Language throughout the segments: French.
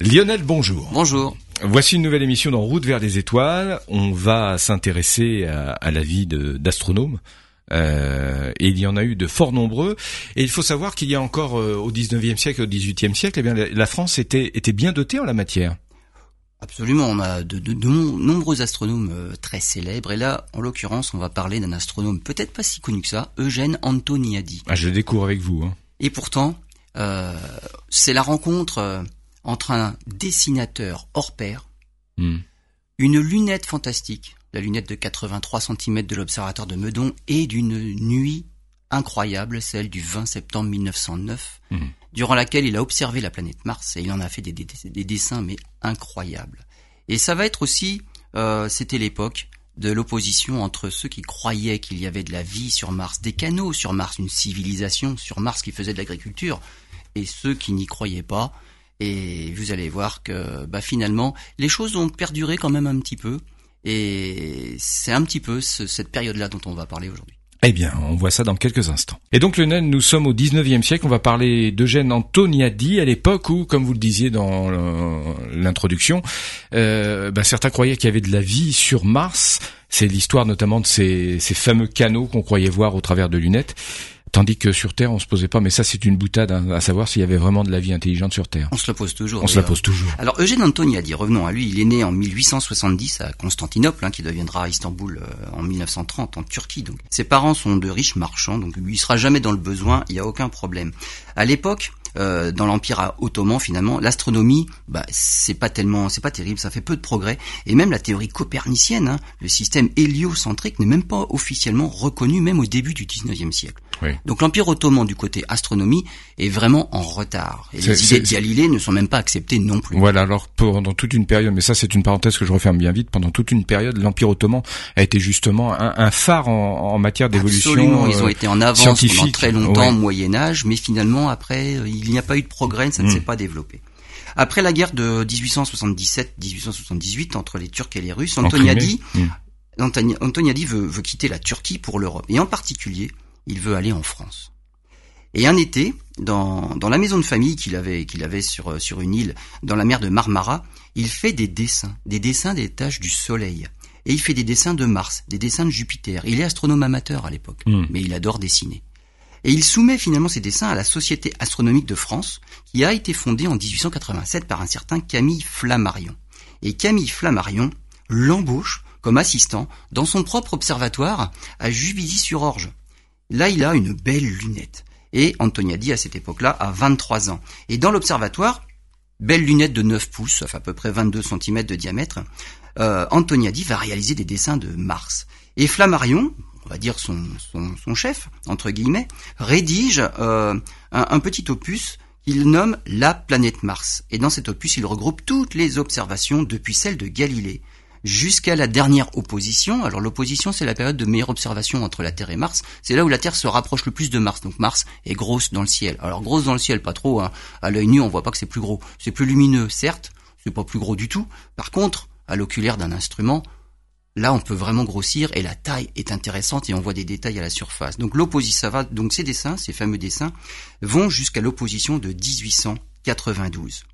Lionel, bonjour. Bonjour. Voici une nouvelle émission dans Route vers les étoiles. On va s'intéresser à, la vie d'astronomes. Euh, et il y en a eu de fort nombreux. Et il faut savoir qu'il y a encore euh, au 19e siècle, au 18e siècle, eh bien, la France était, était bien dotée en la matière. Absolument, on a de, nombreux astronomes euh, très célèbres. Et là, en l'occurrence, on va parler d'un astronome peut-être pas si connu que ça, Eugène Antoniadi. Ah, je le découvre avec vous. Hein. Et pourtant, c'est la rencontre entre un dessinateur hors pair, hmm. une lunette fantastique, la lunette de 83 cm de l'observatoire de Meudon, et d'une nuit incroyable, celle du 20 septembre 1909, hmm. durant laquelle il a observé la planète Mars et il en a fait des, dessins mais incroyables. Et ça va être aussi, euh, c'était l'époque de l'opposition entre ceux qui croyaient qu'il y avait de la vie sur Mars, des canaux sur Mars, une civilisation sur Mars qui faisait de l'agriculture, et ceux qui n'y croyaient pas, et vous allez voir que bah, finalement, les choses ont perduré quand même un petit peu. Et c'est un petit peu cette période-là dont on va parler aujourd'hui. Eh bien, on voit ça dans quelques instants. Et donc, Lionel, nous sommes au 19e siècle. On va parler d'Eugène Antoniadi à l'époque où, comme vous le disiez dans l'introduction, euh, bah, certains croyaient qu'il y avait de la vie sur Mars. C'est l'histoire notamment de ces, ces fameux canaux qu'on croyait voir au travers de lunettes. Tandis que sur Terre, on se posait pas. Mais ça, c'est une boutade hein, à savoir s'il y avait vraiment de la vie intelligente sur Terre. On se la pose toujours. On se la pose toujours. Alors Eugène Antoni a dit, revenons à lui. Il est né en 1870 à Constantinople, hein, qui deviendra Istanbul euh, en 1930 en Turquie. Donc ses parents sont de riches marchands, donc lui il sera jamais dans le besoin. Il y a aucun problème. À l'époque, euh, dans l'empire ottoman finalement l'astronomie bah c'est pas tellement c'est pas terrible ça fait peu de progrès. Et même la théorie copernicienne hein, le système héliocentrique n'est même pas officiellement reconnu même au début du 19e siècle. Donc l'Empire ottoman du côté astronomie est vraiment en retard. Et les idées de Galilée ne sont même pas acceptées non plus. Voilà, alors pendant toute une période, mais ça c'est une parenthèse que je referme bien vite, pendant toute une période, l'Empire ottoman a été justement un, phare en, matière d'évolution Absolument, ils ont été en avance pendant très longtemps au Moyen Âge, mais finalement après, euh, il n'y a pas eu de progrès, ça ne s'est mm. pas développé. Après la guerre de 1877-1878 entre les Turcs et les Russes, Antoniadi, mm. Antoniadi veut, veut quitter la Turquie pour l'Europe, et en particulier il veut aller en France. Et un été, dans, dans la maison de famille qu'il avait, qu'il avait sur, sur une île dans la mer de Marmara, il fait des dessins, des dessins des tâches du soleil. Et il fait des dessins de Mars, des dessins de Jupiter. Il est astronome amateur à l'époque, hmm. mais il adore dessiner. Et il soumet finalement ses dessins à la Société astronomique de France, qui a été fondée en 1887 par un certain Camille Flammarion. Et Camille Flammarion l'embauche comme assistant dans son propre observatoire à Juvisy-sur-Orge, Là, il a une belle lunette. Et Antoniadi, à cette époque-là, a 23 ans. Et dans l'observatoire, belle lunette de 9 pouces, à peu près 22 cm de diamètre, euh, Antoniadi va réaliser des dessins de Mars. Et Flammarion, on va dire son, chef, entre guillemets, rédige euh, un, petit opus qu'il nomme La planète Mars. Et dans cet opus, il regroupe toutes les observations depuis celle de Galilée jusqu'à la dernière opposition. Alors l'opposition, c'est la période de meilleure observation entre la Terre et Mars. C'est là où la Terre se rapproche le plus de Mars. Donc Mars est grosse dans le ciel. Alors grosse dans le ciel, pas trop. Hein. À l'œil nu, on voit pas que c'est plus gros. C'est plus lumineux, certes. C'est pas plus gros du tout. Par contre, à l'oculaire d'un instrument, là, on peut vraiment grossir et la taille est intéressante et on voit des détails à la surface. Donc l'opposition, ça va. Donc ces dessins, ces fameux dessins, vont jusqu'à l'opposition de 1892.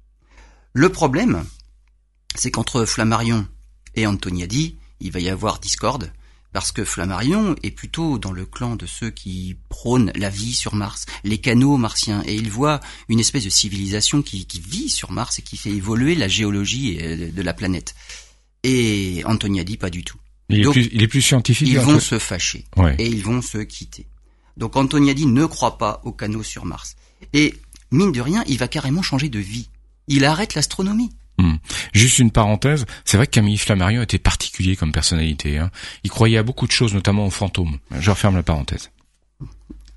Le problème, c'est qu'entre Flammarion et dit, il va y avoir discorde, parce que Flammarion est plutôt dans le clan de ceux qui prônent la vie sur Mars, les canaux martiens, et il voit une espèce de civilisation qui, vit sur Mars et qui fait évoluer la géologie euh, de la planète. Et dit pas du tout. Il, est, plus, scientifique. Ils vont se fâcher et ils vont se quitter. Donc Antoniadi ne croit pas aux canaux sur Mars. Et mine de rien, il va carrément changer de vie. Il arrête l'astronomie. Hmm. Juste une parenthèse, c'est vrai que Camille Flammarion était particulier comme personnalité. Hein. Il croyait à beaucoup de choses, notamment aux fantômes. Je referme la parenthèse.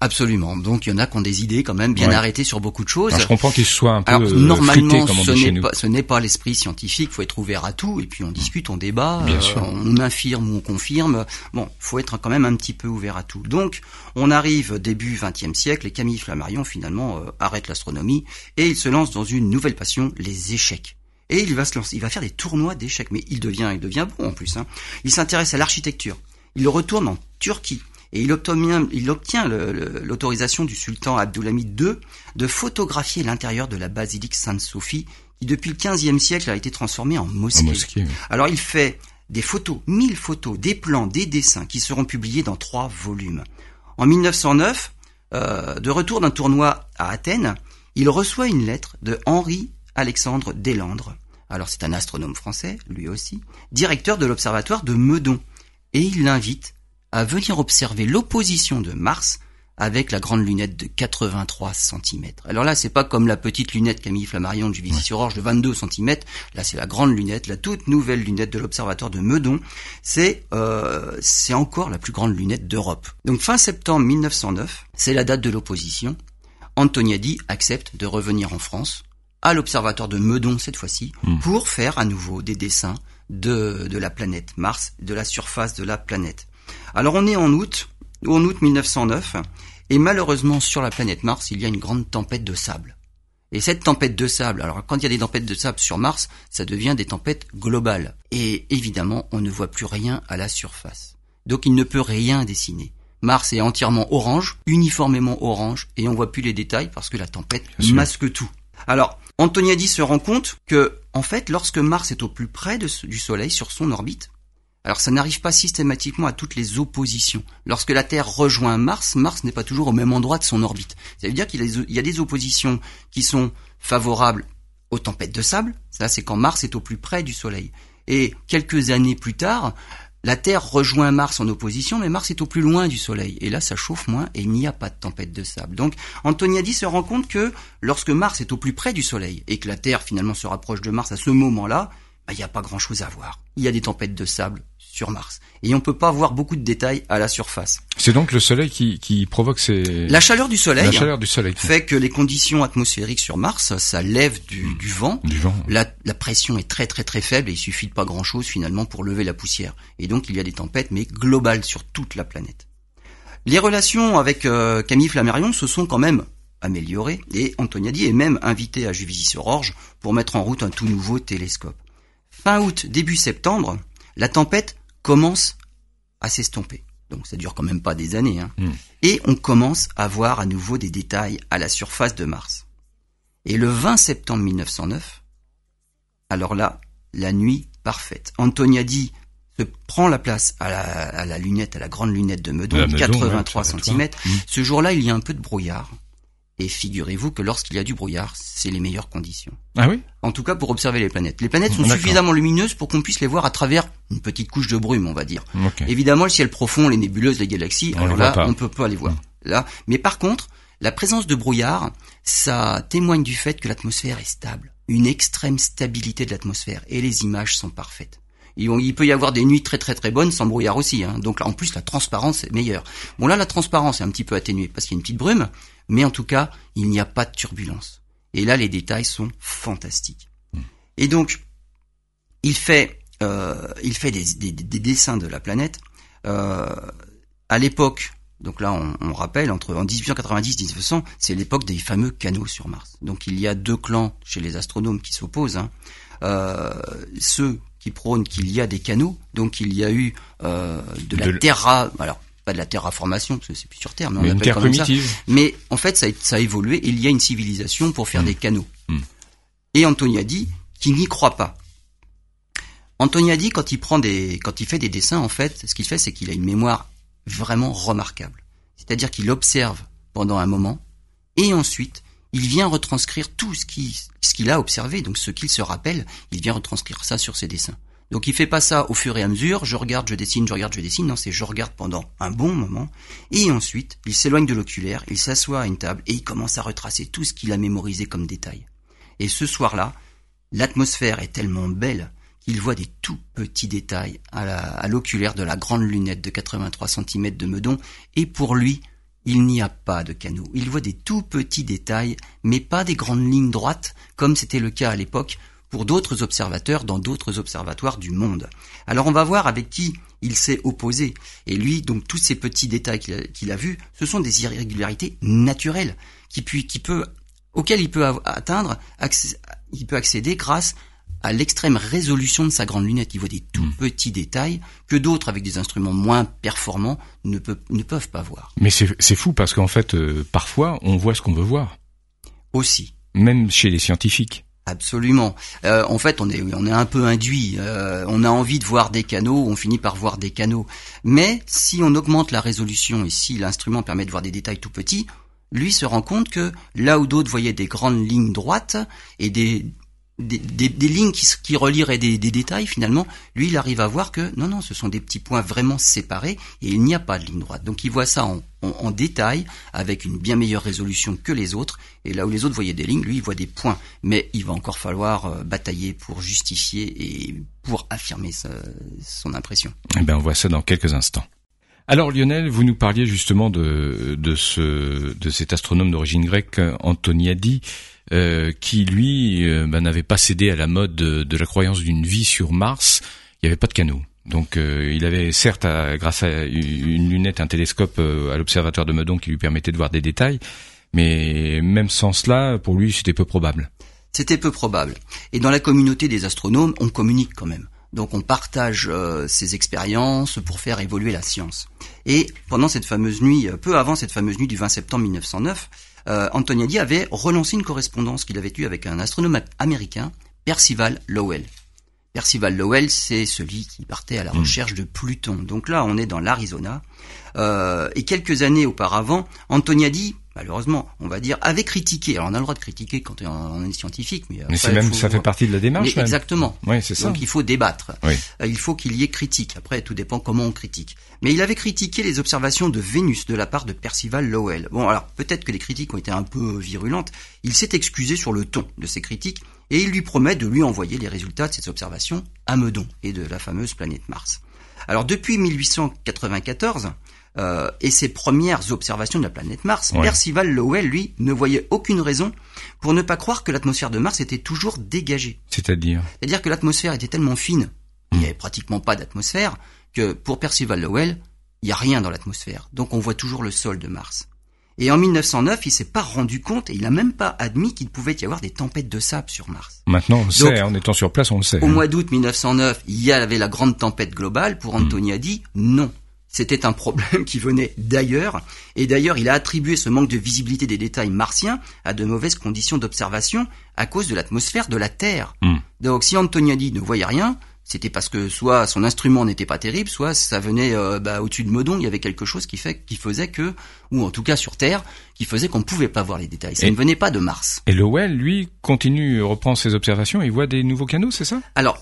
Absolument. Donc il y en a qui ont des idées quand même bien arrêtées sur beaucoup de choses. je comprends qu'il soit un peu Alors, normalement, comme ce n'est pas ce n'est pas l'esprit scientifique. Faut être ouvert à tout et puis on discute, on débat, bien euh, on infirme ou on confirme. Bon, faut être quand même un petit peu ouvert à tout. Donc on arrive début XXe siècle et Camille Flammarion finalement euh, arrête l'astronomie et il se lance dans une nouvelle passion, les échecs et il va se lancer, il va faire des tournois d'échecs, mais il devient, il devient bon en plus. Hein. Il s'intéresse à l'architecture. Il retourne en Turquie et il obtient, il obtient l'autorisation du sultan Abdulhamid II de photographier l'intérieur de la basilique Sainte-Sophie, qui depuis le 15e siècle a été transformée en mosquée. Alors il fait des photos, mille photos, des plans, des dessins qui seront publiés dans trois volumes. En 1909, euh, de retour d'un tournoi à Athènes, il reçoit une lettre de Henri Alexandre Deslandres. Alors c'est un astronome français, lui aussi, directeur de l'observatoire de Meudon, et il l'invite à venir observer l'opposition de Mars avec la grande lunette de 83 cm. Alors là, c'est pas comme la petite lunette Camille Flammarion de Juvisy-sur-Orge de 22 cm. Là, c'est la grande lunette, la toute nouvelle lunette de l'observatoire de Meudon. C'est euh, c'est encore la plus grande lunette d'Europe. Donc fin septembre 1909, c'est la date de l'opposition. Antoniadi accepte de revenir en France à l'observatoire de Meudon cette fois-ci hmm. pour faire à nouveau des dessins de, de la planète Mars, de la surface de la planète. Alors on est en août, en août 1909, et malheureusement sur la planète Mars, il y a une grande tempête de sable. Et cette tempête de sable, alors quand il y a des tempêtes de sable sur Mars, ça devient des tempêtes globales. Et évidemment, on ne voit plus rien à la surface. Donc il ne peut rien dessiner. Mars est entièrement orange, uniformément orange, et on voit plus les détails parce que la tempête masque tout. Alors, Antoniadi se rend compte que, en fait, lorsque Mars est au plus près du Soleil sur son orbite, alors ça n'arrive pas systématiquement à toutes les oppositions. Lorsque la Terre rejoint Mars, Mars n'est pas toujours au même endroit de son orbite. Ça veut dire qu'il y a des oppositions qui sont favorables aux tempêtes de sable. Ça, c'est quand Mars est au plus près du Soleil. Et quelques années plus tard, la Terre rejoint Mars en opposition, mais Mars est au plus loin du Soleil. Et là, ça chauffe moins et il n'y a pas de tempête de sable. Donc, Antoniadi se rend compte que lorsque Mars est au plus près du Soleil et que la Terre finalement se rapproche de Mars à ce moment-là, bah, il n'y a pas grand-chose à voir. Il y a des tempêtes de sable sur Mars. Et on peut pas voir beaucoup de détails à la surface. C'est donc le soleil qui, qui provoque ces... La chaleur du soleil, la chaleur du soleil fait que les conditions atmosphériques sur Mars, ça lève du, du vent. Du vent. La, la, pression est très très très faible et il suffit de pas grand chose finalement pour lever la poussière. Et donc il y a des tempêtes mais globales sur toute la planète. Les relations avec euh, Camille Flammarion se sont quand même améliorées et Antoniadi est même invité à Juvisy-sur-Orge pour mettre en route un tout nouveau télescope. Fin août, début septembre, la tempête commence à s'estomper. Donc ça dure quand même pas des années. Hein. Hmm. Et on commence à voir à nouveau des détails à la surface de Mars. Et le 20 septembre 1909, alors là, la nuit parfaite. Antoniadi se prend la place à la, lunette, à la grande lunette de Meudon, 83 cm. Ce jour-là, il y a un peu de brouillard. Et figurez-vous que lorsqu'il y a du brouillard, c'est les meilleures conditions. Ah oui? En tout cas pour observer les planètes. Les planètes sont suffisamment lumineuses pour qu'on puisse les voir à travers une petite couche de brume, on va dire. Évidemment, le ciel profond, les nébuleuses, les galaxies, on alors là, on peut pas les voir. Mm. Là, mais par contre, la présence de brouillard, ça témoigne du fait que l'atmosphère est stable, une extrême stabilité de l'atmosphère, et les images sont parfaites. Il peut y avoir des nuits très très très bonnes sans brouillard aussi. Hein. Donc là, en plus, la transparence est meilleure. Bon là, la transparence est un petit peu atténuée parce qu'il y a une petite brume, mais en tout cas, il n'y a pas de turbulence. Et là, les détails sont fantastiques. Hmm. Et donc, il fait, euh, il fait des, des, des, dessins de la planète. Euh, à l'époque, donc là, on, on, rappelle, entre en 1890 et 1900, c'est l'époque des fameux canaux sur Mars. Donc il y a deux clans chez les astronomes qui s'opposent. Hein. Euh, ceux qui prônent qu'il y a des canaux, donc il y a eu euh, de la terra, alors pas de la terraformation parce que c'est plus sur Terre, mais, on appelle comme ça. Mais en fait, ça a, ça a évolué. Et il y a une civilisation pour faire hmm. des canaux. Hmm. Et Antoniadi qui n'y croit pas. Antoniadi quand il prend des, quand il fait des dessins, en fait, ce qu'il fait, c'est qu'il a une mémoire vraiment remarquable. C'est-à-dire qu'il observe pendant un moment et ensuite il vient retranscrire tout ce qu'il ce qu'il a observé, donc ce qu'il se rappelle, il vient retranscrire ça sur ses dessins. Donc il fait pas ça au fur et à mesure, je regarde, je dessine, je regarde, je dessine, non, c'est je regarde pendant un bon moment, et ensuite il s'éloigne de l'oculaire, il s'assoit à une table et il commence à retracer tout ce qu'il a mémorisé comme détail. Et ce soir-là, l'atmosphère est tellement belle qu'il voit des tout petits détails à l'oculaire de la grande lunette de 83 cm de Meudon, et pour lui, il n'y a pas de canaux. Il voit des tout petits détails, mais pas des grandes lignes droites, comme c'était le cas à l'époque pour d'autres observateurs dans d'autres observatoires du monde. Alors on va voir avec qui il s'est opposé. Et lui, donc tous ces petits détails qu'il a, vus, ce sont des irrégularités naturelles qui, qui peut, auxquelles il peut atteindre, il peut accéder grâce à l'extrême résolution de sa grande lunette. Il voit des tout hmm. petits détails que d'autres, avec des instruments moins performants, ne, ne peuvent pas voir. Mais c'est fou parce qu'en fait, euh, parfois, on voit ce qu'on veut voir. Aussi. Même chez les scientifiques. Absolument. Euh, en fait, on est on est un peu induit. Euh, on a envie de voir des canaux, on finit par voir des canaux. Mais si on augmente la résolution et si l'instrument permet de voir des détails tout petits, lui se rend compte que là où d'autres voyaient des grandes lignes droites et des des, des, lignes qui, qui relieraient des, des, détails finalement, lui il arrive à voir que non non ce sont des petits points vraiment séparés et il n'y a pas de ligne droite. Donc il voit ça en, en, détail avec une bien meilleure résolution que les autres et là où les autres voyaient des lignes, lui il voit des points. Mais il va encore falloir euh, batailler pour justifier et pour affirmer son impression. Eh bien on voit ça dans quelques instants. Alors Lionel, vous nous parliez justement de, de, ce, de cet astronome d'origine grecque, Antoniadi, euh, qui lui euh, bah, n'avait pas cédé à la mode de, la croyance d'une vie sur Mars. Il n'y avait pas de canot. Donc euh, il avait certes, grâce à une lunette, un télescope à l'observatoire de Meudon qui lui permettait de voir des détails, mais même sans cela, pour lui, c'était peu probable. C'était peu probable. Et dans la communauté des astronomes, on communique quand même. Donc on partage ses expériences pour faire évoluer la science. Et pendant cette fameuse nuit, peu avant cette fameuse nuit du 20 septembre 1909, euh, Antoniadi avait relancé une correspondance qu'il avait eue avec un astronome américain, Percival Lowell. Percival Lowell, c'est celui qui partait à la hmm. recherche de Pluton. Donc là, on est dans l'Arizona. Euh, et quelques années auparavant, Antoniadi malheureusement, on va dire, avait critiqué. Alors on a le droit de critiquer quand on est scientifique, mais, mais c'est même ça fait partie de la démarche. exactement. Oui, c'est ça. Donc il faut débattre. Euh, il faut qu'il y ait critique. Après, tout dépend comment on critique. Mais il avait critiqué les observations de Vénus de la part de Percival Lowell. Bon, alors peut-être que les critiques ont été un peu virulentes. Il s'est excusé sur le ton de ces critiques et il lui promet de lui envoyer les résultats de ces observations à Meudon et de la fameuse planète Mars. Alors depuis 1894, euh, et ses premières observations de la planète Mars, Percival Lowell, lui, ne voyait aucune raison pour ne pas croire que l'atmosphère de Mars était toujours dégagée. C'est-à-dire C'est-à-dire que l'atmosphère était tellement fine, il n'y hmm. avait pratiquement pas d'atmosphère, que pour Percival Lowell, il n'y a rien dans l'atmosphère. Donc on voit toujours le sol de Mars. Et en 1909, il s'est pas rendu compte et il n'a même pas admis qu'il pouvait y avoir des tempêtes de sable sur Mars. Maintenant, on le sait, en étant sur place, on le sait. Au hein. mois d'août 1909, il y avait la grande tempête globale. Pour hmm. Anthony a dit non, c'était un problème qui venait d'ailleurs, et d'ailleurs il a attribué ce manque de visibilité des détails martiens à de mauvaises conditions d'observation à cause de l'atmosphère de la Terre. Hmm. Donc si Antoniadi ne voyait rien, c'était parce que soit son instrument n'était pas terrible, soit ça venait euh, bah, au-dessus de Meudon, il y avait quelque chose qui fait qui faisait que, ou en tout cas sur Terre, qui faisait qu'on ne pouvait pas voir les détails. Ça ne venait pas de Mars. Et Lowell, lui, continue, reprend ses observations, il voit des nouveaux canaux, c'est ça? Alors,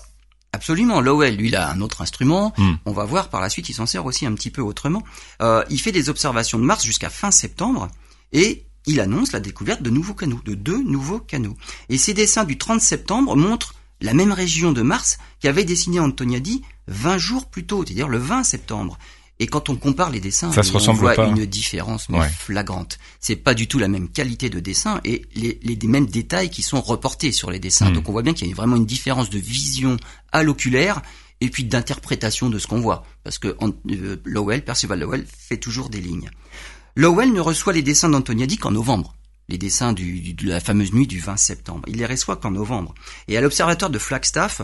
Absolument. Lowell, lui, il a un autre instrument. Hmm. On va voir par la suite, il s'en sert aussi un petit peu autrement. Euh, il fait des observations de Mars jusqu'à fin septembre et il annonce la découverte de nouveaux canaux, de deux nouveaux canaux. Et ces dessins du 30 septembre montrent la même région de Mars qu'avait dessiné Antoniadi 20 jours plus tôt, c'est-à-dire le 20 septembre. Et quand on compare les dessins, on voit une différence flagrante. C'est pas du tout la même qualité de dessin et les, les, mêmes détails qui sont reportés sur les dessins. Hmm. Donc on voit bien qu'il y a vraiment une différence de vision à l'oculaire et puis d'interprétation de ce qu'on voit. Parce que euh, Lowell, Percival Lowell, fait toujours des lignes. Lowell ne reçoit les dessins d'Antoniadi qu'en novembre. Les dessins du, de la fameuse nuit du 20 septembre. Il les reçoit qu'en novembre. Et à l'observatoire de Flagstaff,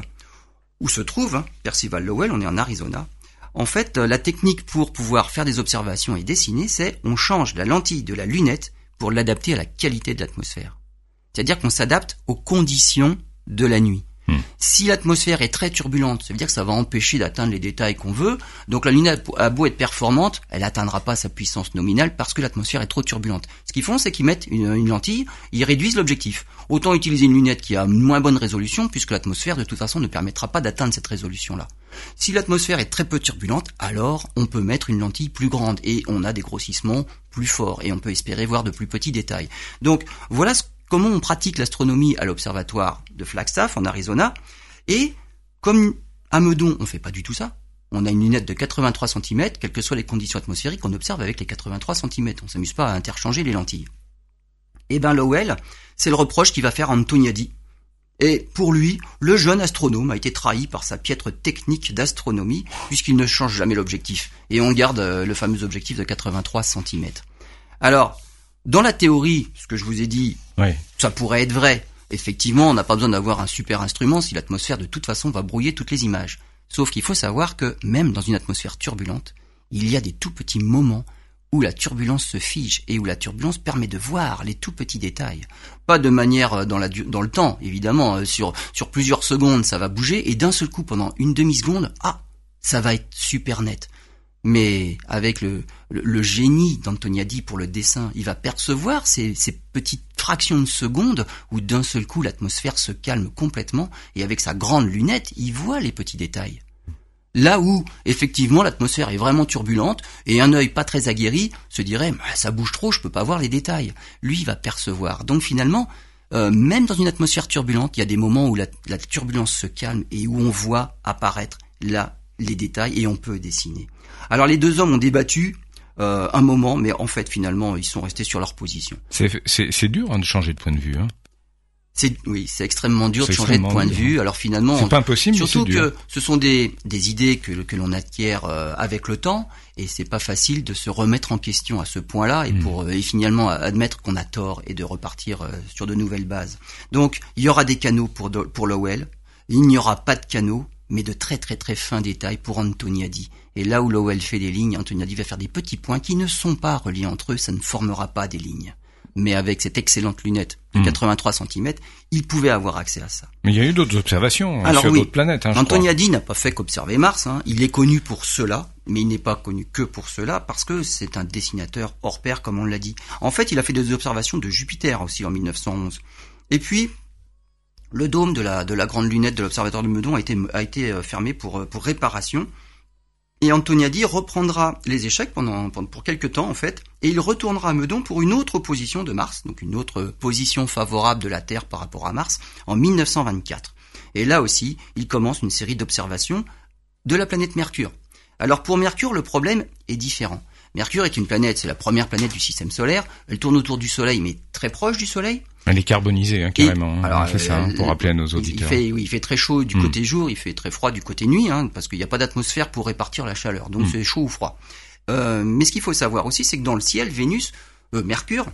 où se trouve hein, Percival Lowell, on est en Arizona, en fait, euh, la technique pour pouvoir faire des observations et dessiner, c'est on change la lentille de la lunette pour l'adapter à la qualité de l'atmosphère. C'est-à-dire qu'on s'adapte aux conditions de la nuit. Hmm. Si l'atmosphère est très turbulente, ça veut dire que ça va empêcher d'atteindre les détails qu'on veut. Donc la lunette a beau être performante, elle n'atteindra pas sa puissance nominale parce que l'atmosphère est trop turbulente. Ce qu'ils font, c'est qu'ils mettent une, lentille, ils réduisent l'objectif. Autant utiliser une lunette qui a moins bonne résolution puisque l'atmosphère de toute façon ne permettra pas d'atteindre cette résolution-là. Si l'atmosphère est très peu turbulente, alors on peut mettre une lentille plus grande et on a des grossissements plus forts et on peut espérer voir de plus petits détails. Donc voilà ce comment on pratique l'astronomie à l'observatoire de Flagstaff en Arizona. Et comme à Meudon, on fait pas du tout ça. On a une lunette de 83 cm, quelles que soient les conditions atmosphériques, on observe avec les 83 cm. On s'amuse pas à interchanger les lentilles. Eh ben Lowell, c'est le reproche qu'il va faire à Antoniadi. Et pour lui, le jeune astronome a été trahi par sa piètre technique d'astronomie, puisqu'il ne change jamais l'objectif. Et on garde euh, le fameux objectif de 83 cm. Alors, dans la théorie, ce que je vous ai dit, ça pourrait être vrai. Effectivement, on n'a pas besoin d'avoir un super instrument si l'atmosphère de toute façon va brouiller toutes les images. Sauf qu'il faut savoir que même dans une atmosphère turbulente, il y a des tout petits moments où la turbulence se fige et où la turbulence permet de voir les tout petits détails. Pas de manière euh, dans, la, dans le temps, évidemment, euh, sur, sur plusieurs secondes ça va bouger et d'un seul coup pendant une demi-seconde, ah, ça va être super net. Mais avec le, le, génie d'Antoniadi pour le dessin, il va percevoir ces, ces petites fractions de secondes où d'un seul coup l'atmosphère se calme complètement et avec sa grande lunette, il voit les petits détails. Là où, effectivement, l'atmosphère est vraiment turbulente et un œil pas très aguerri se dirait bah, ça bouge trop, je peux pas voir les détails. Lui, il va percevoir. Donc finalement, euh, même dans une atmosphère turbulente, il y a des moments où la, turbulence se calme et où on voit apparaître là les détails et on peut dessiner. Alors les deux hommes ont débattu euh, un moment, mais en fait finalement ils sont restés sur leur position. C'est dur hein, de changer de point de vue. Hein c'est oui, c'est extrêmement dur de changer de point de vue. Alors finalement, c'est pas impossible, surtout que ce sont des des idées que que l'on acquiert euh, avec le temps, et c'est pas facile de se remettre en question à ce point-là et hmm. pour euh, et finalement admettre qu'on a tort et de repartir euh, sur de nouvelles bases. Donc il y aura des canaux pour pour Lowell, il n'y aura pas de canaux, mais de très très très fins détails pour Antoniadi. Et là où Lowell fait des lignes, Antoniadi va faire des petits points qui ne sont pas reliés entre eux, ça ne formera pas des lignes mais avec cette excellente lunette de 83 hmm. cm, il pouvait avoir accès à ça. Mais il y a eu d'autres observations hein, sur d'autres planètes. Hein, Antoniadi n'a pas fait qu'observer Mars. Hein. Il est connu pour cela, mais il n'est pas connu que pour cela parce que c'est un dessinateur hors pair, comme on l'a dit. En fait, il a fait des observations de Jupiter aussi en 1911. Et puis, le dôme de la, de la grande lunette de l'observatoire de Meudon a été, euh, fermé pour, euh, pour réparation. Et Antoniadi reprendra les échecs pendant, pour quelques temps en fait, et il retournera à Meudon pour une autre position de Mars, donc une autre position favorable de la Terre par rapport à Mars, en 1924. Et là aussi, il commence une série d'observations de la planète Mercure. Alors pour Mercure, le problème est différent. Mercure est une planète, c'est la première planète du système solaire. Elle tourne autour du Soleil, mais très proche du Soleil. Elle est carbonisée, hein, carrément. Hein. alors, ça, hein, pour rappeler à nos auditeurs. Il fait, oui, il fait très chaud du hmm. côté jour, il fait très froid du côté nuit, hein, parce qu'il n'y a pas d'atmosphère pour répartir la chaleur. Donc hmm. c'est chaud ou froid. Euh, mais ce qu'il faut savoir aussi, c'est que dans le ciel, Vénus, euh, Mercure,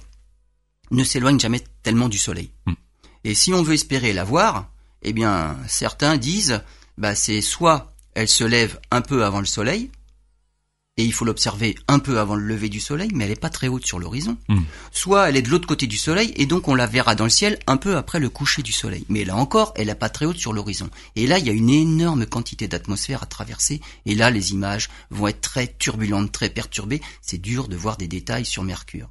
ne s'éloigne jamais tellement du Soleil. Hmm. Et si on veut espérer la voir, eh bien, certains disent, bah, c'est soit elle se lève un peu avant le Soleil, et il faut l'observer un peu avant le lever du soleil, mais elle n'est pas très haute sur l'horizon. Hmm. Soit elle est de l'autre côté du soleil, et donc on la verra dans le ciel un peu après le coucher du soleil. Mais là encore, elle n'est pas très haute sur l'horizon. Et là, il y a une énorme quantité d'atmosphère à traverser, et là, les images vont être très turbulentes, très perturbées. C'est dur de voir des détails sur Mercure.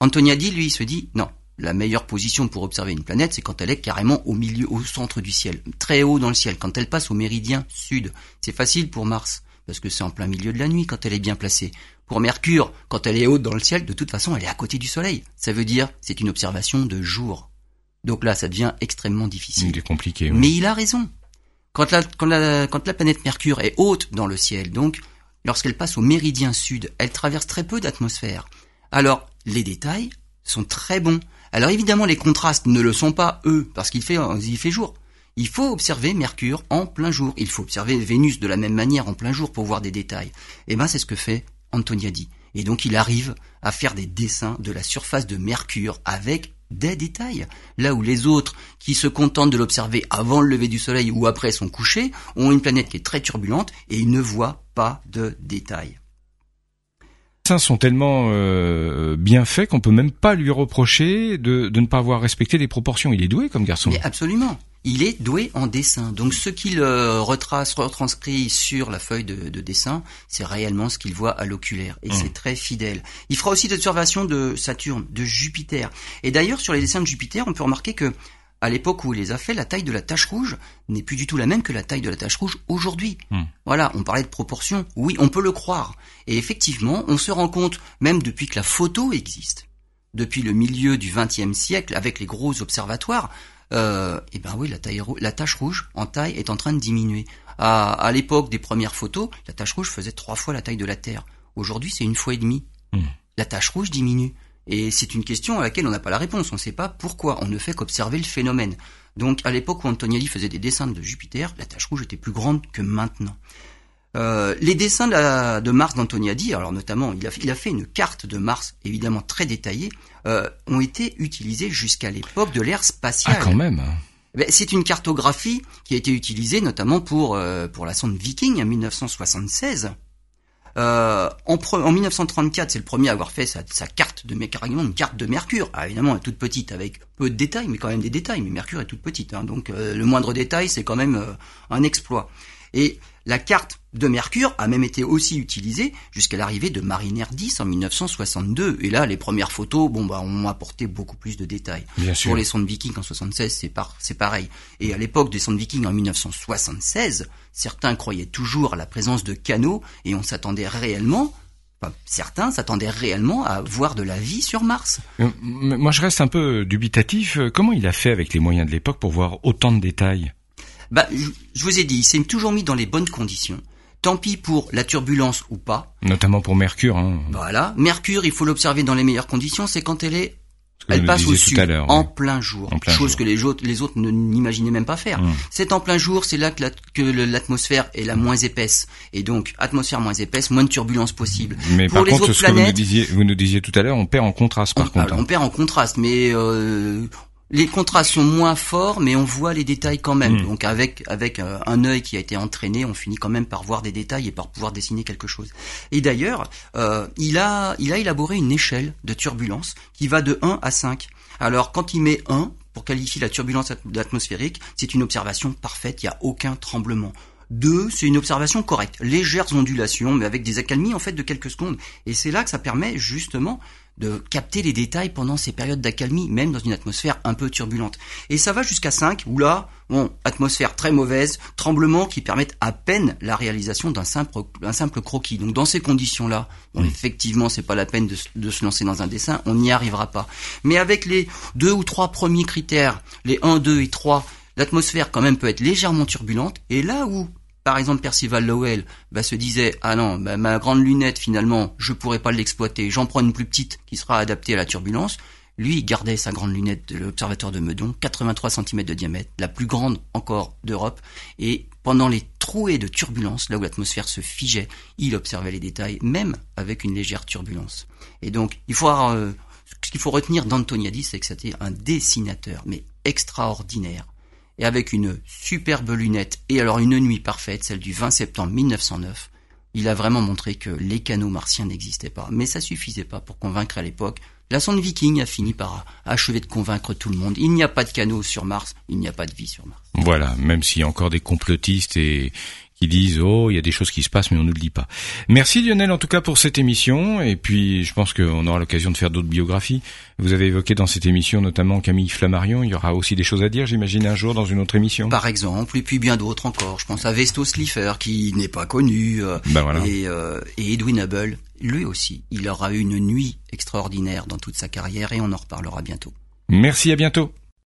Antoniadi, lui, se dit, non, la meilleure position pour observer une planète, c'est quand elle est carrément au milieu, au centre du ciel, très haut dans le ciel, quand elle passe au méridien sud. C'est facile pour Mars parce que c'est en plein milieu de la nuit quand elle est bien placée. Pour Mercure, quand elle est haute dans le ciel, de toute façon, elle est à côté du Soleil. Ça veut dire, c'est une observation de jour. Donc là, ça devient extrêmement difficile. Il est compliqué. Mais il a raison. Quand la, quand, la, quand la planète Mercure est haute dans le ciel, donc, lorsqu'elle passe au méridien sud, elle traverse très peu d'atmosphère. Alors, les détails sont très bons. Alors évidemment, les contrastes ne le sont pas, eux, parce qu'il fait, il fait jour. Il faut observer Mercure en plein jour. Il faut observer Vénus de la même manière en plein jour pour voir des détails. Et eh ben c'est ce que fait Antoniadi. Et donc il arrive à faire des dessins de la surface de Mercure avec des détails. Là où les autres, qui se contentent de l'observer avant le lever du soleil ou après son coucher, ont une planète qui est très turbulente et ils ne voient pas de détails dessins sont tellement euh, bien faits qu'on peut même pas lui reprocher de, de, ne pas avoir respecté les proportions. Il est doué comme garçon. Mais absolument il est doué en dessin. Donc ce qu'il euh, retrace, retranscrit sur la feuille de, dessin, c'est réellement ce qu'il voit à l'oculaire. Et mmh. c'est très fidèle. Il fera aussi des observations de Saturne, de Jupiter. Et d'ailleurs, sur les dessins de Jupiter, on peut remarquer que à l'époque où il les a fait, la taille de la tache rouge n'est plus du tout la même que la taille de la tache rouge aujourd'hui. Mmh. Voilà, on parlait de proportion. Oui, on peut le croire. Et effectivement, on se rend compte, même depuis que la photo existe, depuis le milieu du XXe siècle, avec les gros observatoires, euh, et eh ben oui, la, taille, la tache rouge en taille est en train de diminuer. À, à l'époque des premières photos, la tache rouge faisait trois fois la taille de la Terre. Aujourd'hui, c'est une fois et demie. Hmm. La tache rouge diminue. Et c'est une question à laquelle on n'a pas la réponse. On ne sait pas pourquoi. On ne fait qu'observer le phénomène. Donc, à l'époque où Antonielli faisait des dessins de Jupiter, la tache rouge était plus grande que maintenant. Euh, les dessins de, de Mars d'Antoniadi, alors notamment, il a, il a, fait une carte de Mars évidemment très détaillée, euh, ont été utilisés jusqu'à l'époque de l'ère spatiale. Ah, quand même. Ben, c'est une cartographie qui a été utilisée notamment pour euh, pour la sonde Viking en 1976. Euh, en, en, 1934, c'est le premier à avoir fait sa, sa carte de carrément une carte de Mercure. Ah, évidemment, elle est toute petite avec peu de détails, mais quand même des détails. Mais Mercure est toute petite, hein, donc euh, le moindre détail, c'est quand même euh, un exploit. Et la carte de Mercure a même été aussi utilisée jusqu'à l'arrivée de Mariner 10 en 1962. Et là, les premières photos, bon bah, ont apporté beaucoup plus de détails. Bien Pour les sondes Viking en 76, c'est par, c'est pareil. Et à l'époque des sondes Viking en 1976, certains croyaient toujours à la présence de canaux et on s'attendait réellement Enfin, certains s'attendaient réellement à voir de la vie sur Mars. Euh, moi, je reste un peu dubitatif. Comment il a fait avec les moyens de l'époque pour voir autant de détails? Bah, je vous ai dit, il s'est toujours mis dans les bonnes conditions. Tant pis pour la turbulence ou pas. Notamment pour Mercure. Hein. Voilà. Mercure, il faut l'observer dans les meilleures conditions, c'est quand elle est elle passe au sud, en plein jour, chose que les autres, les autres n'imaginaient même pas faire. Hum. C'est en plein jour, c'est là que l'atmosphère est la moins épaisse, et donc atmosphère moins épaisse, moins de turbulence possible. Mais Pour par les contre, autres ce planètes, que vous nous disiez, vous nous disiez tout à l'heure, on perd en contraste par contre. Hein. On perd en contraste, mais euh, les contrastes sont moins forts, mais on voit les détails quand même. Hmm. Donc avec avec euh, un œil qui a été entraîné, on finit quand même par voir des détails et par pouvoir dessiner quelque chose. Et d'ailleurs, euh, il a il a élaboré une échelle de turbulence qui va de 1 à 5. Alors quand il met 1 pour qualifier la turbulence atmosphérique, c'est une observation parfaite, il n'y a aucun tremblement. 2, c'est une observation correcte, légères ondulations, mais avec des accalmies en fait de quelques secondes. Et c'est là que ça permet justement de capter les détails pendant ces périodes d'accalmie, même dans une atmosphère un peu turbulente. Et ça va jusqu'à 5, où là, bon, atmosphère très mauvaise, tremblements qui permettent à peine la réalisation d'un simple, un simple croquis. Donc dans ces conditions-là, bon, effectivement, c'est pas la peine de, de, se lancer dans un dessin, on n'y arrivera pas. Mais avec les deux ou trois premiers critères, les 1, 2 et 3, l'atmosphère quand même peut être légèrement turbulente, et là où par exemple Percival Lowell bah, se disait ah non bah, ma grande lunette finalement je pourrais pas l'exploiter. J'en prends une plus petite qui sera adaptée à la turbulence lui il gardait sa grande lunette de l'observatoire de Meudon 83 cm de diamètre la plus grande encore d'Europe. Et pendant les trouées de turbulence là où l'atmosphère se figeait il observait les détails même avec une légère turbulence. Et donc il faut euh, ce qu'il faut retenir d'Antoniadi c'est que c'était un dessinateur mais extraordinaire et avec une superbe lunette et alors une nuit parfaite, celle du 20 septembre 1909, il a vraiment montré que les canaux martiens n'existaient pas. Mais ça suffisait pas pour convaincre à l'époque. La sonde Viking a fini par achever de convaincre tout le monde. Il n'y a pas de canaux sur Mars, il n'y a pas de vie sur Mars. Voilà, même s'il y a encore des complotistes et qui disent oh il y a des choses qui se passent mais on ne le dit pas. Merci Lionel en tout cas pour cette émission et puis je pense qu'on aura l'occasion de faire d'autres biographies. Vous avez évoqué dans cette émission notamment Camille Flammarion, il y aura aussi des choses à dire j'imagine un jour dans une autre émission. Par exemple et puis bien d'autres encore. Je pense à Vesto Slipher qui n'est pas connu euh, ben voilà. et, euh, et Edwin Hubble lui aussi il aura eu une nuit extraordinaire dans toute sa carrière et on en reparlera bientôt. Merci à bientôt.